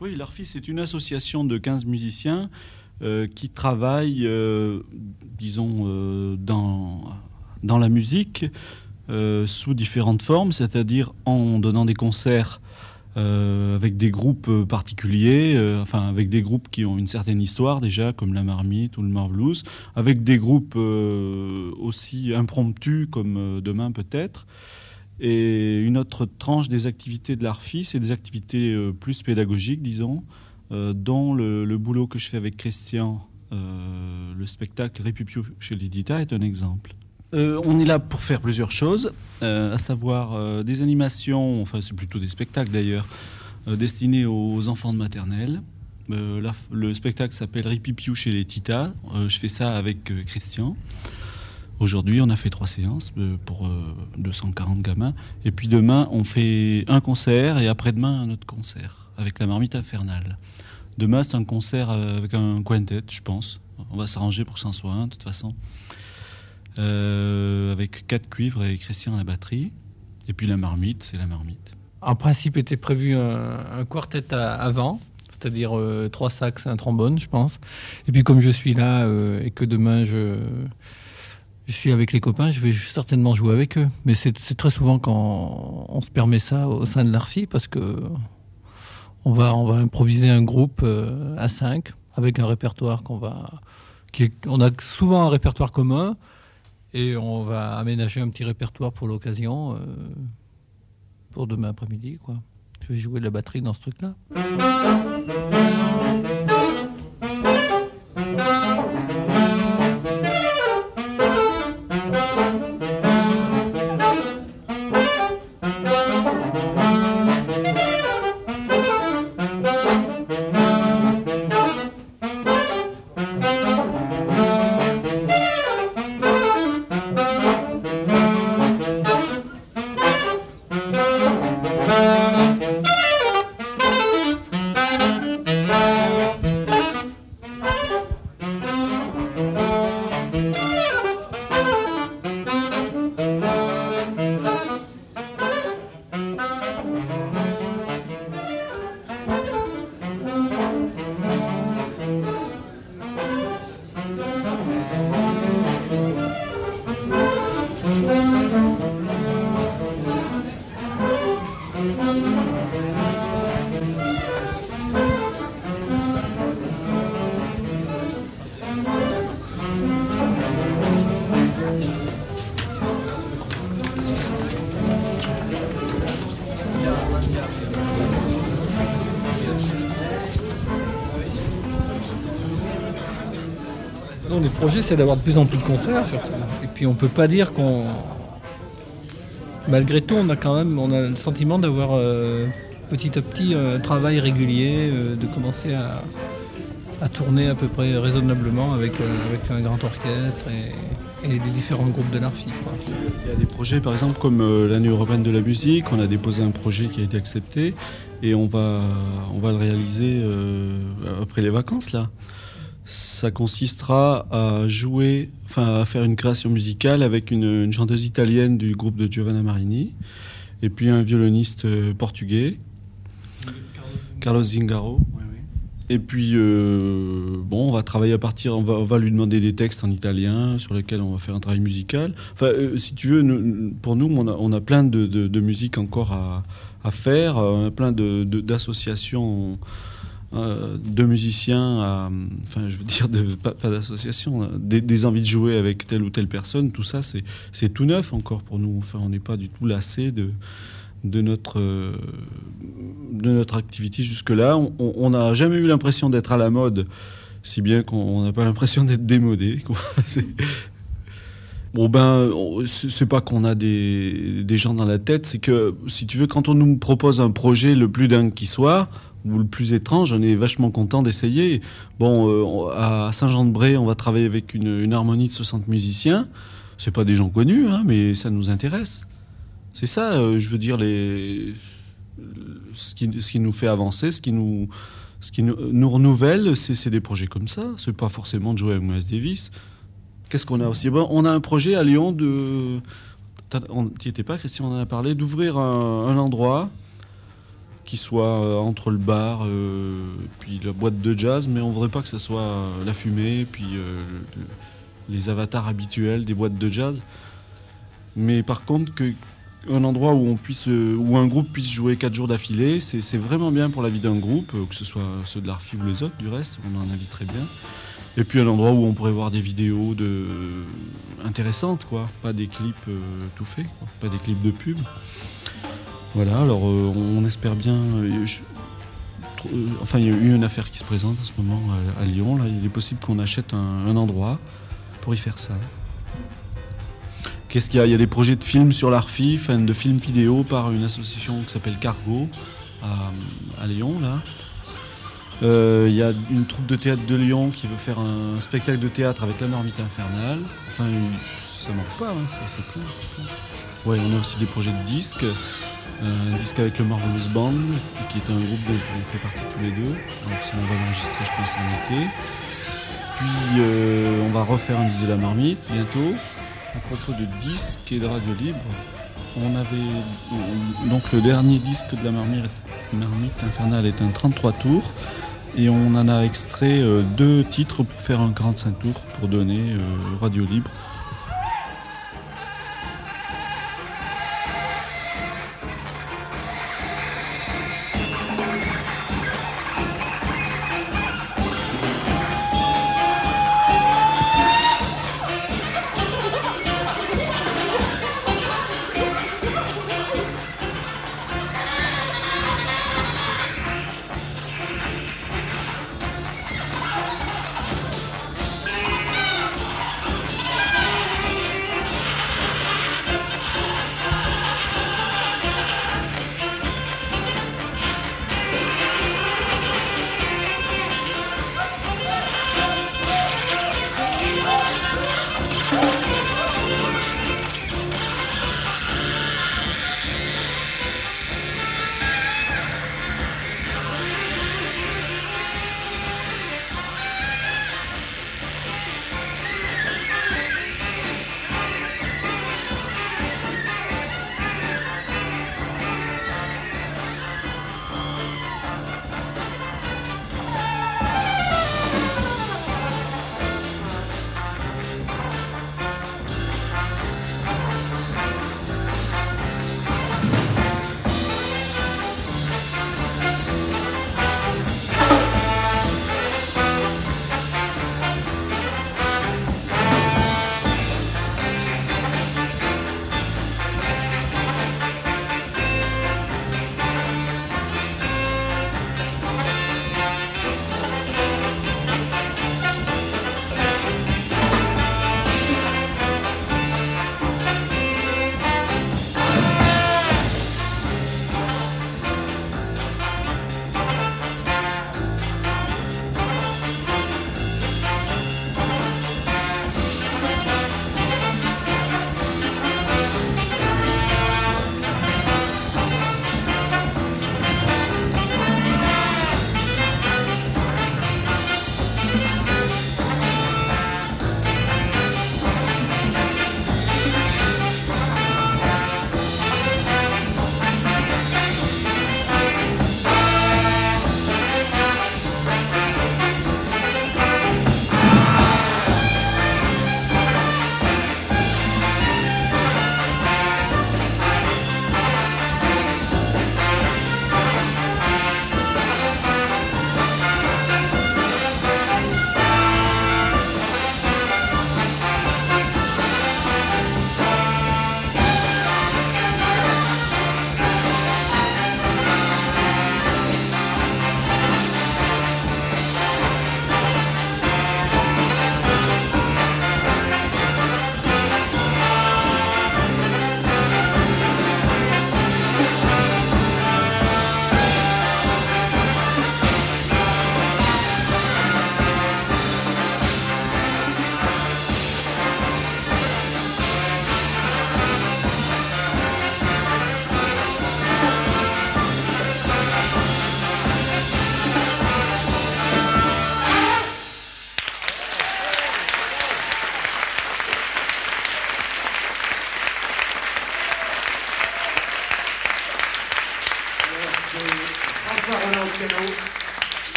Oui, l'ARFI, c'est une association de 15 musiciens euh, qui travaillent, euh, disons, euh, dans, dans la musique sous différentes formes, c'est-à-dire en donnant des concerts avec des groupes particuliers, enfin avec des groupes qui ont une certaine histoire déjà, comme la Marmite ou le Marvelous, avec des groupes aussi impromptus comme demain peut-être. Et une autre tranche des activités de l'ARFI, c'est des activités plus pédagogiques, disons, euh, dont le, boulot que je fais avec Christian, euh, le spectacle Répupio chez l'Édita est un exemple. Euh, on est là pour faire plusieurs choses, à savoir des animations, enfin c'est plutôt des spectacles d'ailleurs, destinés aux enfants de maternelle. le spectacle s'appelle Ripipiou chez les Titas. je fais ça avec Christian. Aujourd'hui, on a fait trois séances pour 240 gamins. Et puis demain, on fait un concert et après-demain, un autre concert avec la marmite infernale. Demain, c'est un concert euh, avec un quintet, je pense. On va s'arranger pour que ça en soit un, de toute façon. Euh, avec quatre cuivres et Christian à la batterie. Et puis la marmite, c'est la marmite. En principe, était prévu un, quartet avant, c'est-à-dire euh, trois sax et un trombone, je pense. Et puis comme je suis là et que demain je, je suis avec les copains, je vais certainement jouer avec eux. Mais c'est très souvent quand on se permet ça au sein de l'ARFI parce que on va, improviser un groupe euh, à 5 avec un répertoire qu'on va. Qui on a souvent un répertoire commun et on va aménager un petit répertoire pour l'occasion, euh, pour demain après-midi. Quoi. Je vais jouer de la batterie dans ce truc-là. Les projets, c'est d'avoir de plus en plus de concerts, Et puis, on peut pas dire qu'on. Malgré tout, on a quand même on a le sentiment d'avoir euh, petit à petit un travail régulier, euh, de commencer à, tourner à peu près raisonnablement avec, euh, avec un grand orchestre et, des différents groupes de l'ARFI. Il y a des projets, par exemple, comme l'année européenne de la musique. On a déposé un projet qui a été accepté et on va, on va le réaliser après les vacances là ça consistera à jouer, enfin à faire une création musicale avec une, chanteuse italienne du groupe de Giovanna Marini et puis un violoniste euh, portugais, Carlos Zingaro. Et puis, euh, bon, on va travailler à partir, on va, lui demander des textes en italien sur lesquels on va faire un travail musical. Enfin, euh, si tu veux, pour nous, on a, plein de, de, musique encore à, à faire, plein d'associations euh, de musiciens, enfin je veux dire de, pas, d'association, des, envies de jouer avec telle ou telle personne, tout ça c'est tout neuf encore pour nous. Enfin on n'est pas du tout lassé de, de, notre, de notre activité jusque-là. On n'a jamais eu l'impression d'être à la mode, si bien qu'on n'a pas l'impression d'être démodé. Bon ben, c'est pas qu'on a des, des, gens dans la tête, c'est que si tu veux, quand on nous propose un projet le plus dingue qui soit, ou le plus étrange, on est vachement content d'essayer. Bon, euh, à Saint-Jean-de-Bray, on va travailler avec une, harmonie de 60 musiciens. C'est pas des gens connus, hein, mais ça nous intéresse. C'est ça, euh, je veux dire, les... ce, qui, ce qui nous fait avancer, ce qui nous, ce qui nous, renouvelle, c'est des projets comme ça. C'est pas forcément de jouer avec Miles Davis. Qu'est-ce qu'on a aussi? On a un projet à Lyon de. Tu étais pas, Christian, on en a parlé, d'ouvrir un endroit soit euh, entre le bar euh, puis la boîte de jazz, mais on voudrait pas que ça soit euh, la fumée puis le- les avatars habituels des boîtes de jazz. Mais par contre, que un endroit où on puisse, où un groupe puisse jouer quatre jours d'affilée, c'est vraiment bien pour la vie d'un groupe, que ce soit ceux de l'Arfi ou les autres, du reste, on en invite très bien. Et puis un endroit où on pourrait voir des vidéos de intéressantes, quoi, pas des clips tout faits, pas des clips de pub. Voilà, alors euh, on espère bien. euh, euh, enfin, il y a eu une affaire qui se présente en ce moment à, Lyon. Là, il est possible qu'on achète un, endroit pour y faire ça. Qu'est-ce qu'il y a? Il y a des projets de films sur l'ARFI, de films vidéo par une association qui s'appelle Cargo à, Lyon. Là. Il y a une troupe de théâtre de Lyon qui veut faire un spectacle de théâtre avec la marmite infernale. Enfin, ça manque pas, hein, ça, ça plaît. Ouais, on a aussi des projets de disques. Euh, un disque avec le Marvelous Band, qui est un groupe dont on fait partie tous les deux. Donc ça, on va l'enregistrer, je pense, en été. Puis euh, on va refaire un disque de la marmite bientôt. À propos de disques et de radio libre, on avait on- donc le dernier disque de la marmite, infernale est un 33 tours et on en a extrait euh, deux titres pour faire un 45 tours pour donner euh, radio libre.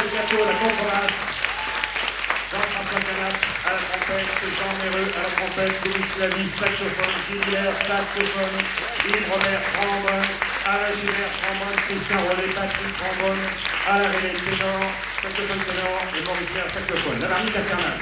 Jean Molcato à la contrebasse, Jean-François Canap à la trompette, Jean Méreux à la trompette, Louis Clavis, saxophone, Gilbert, saxophone, Yves Robert, trombone, Alain Gilbert, trombone, Christian Rollet, Patrick, trombone, Alain René, ténor, saxophone ténor. Et Maurice Pierre, saxophone. La marmite infernale.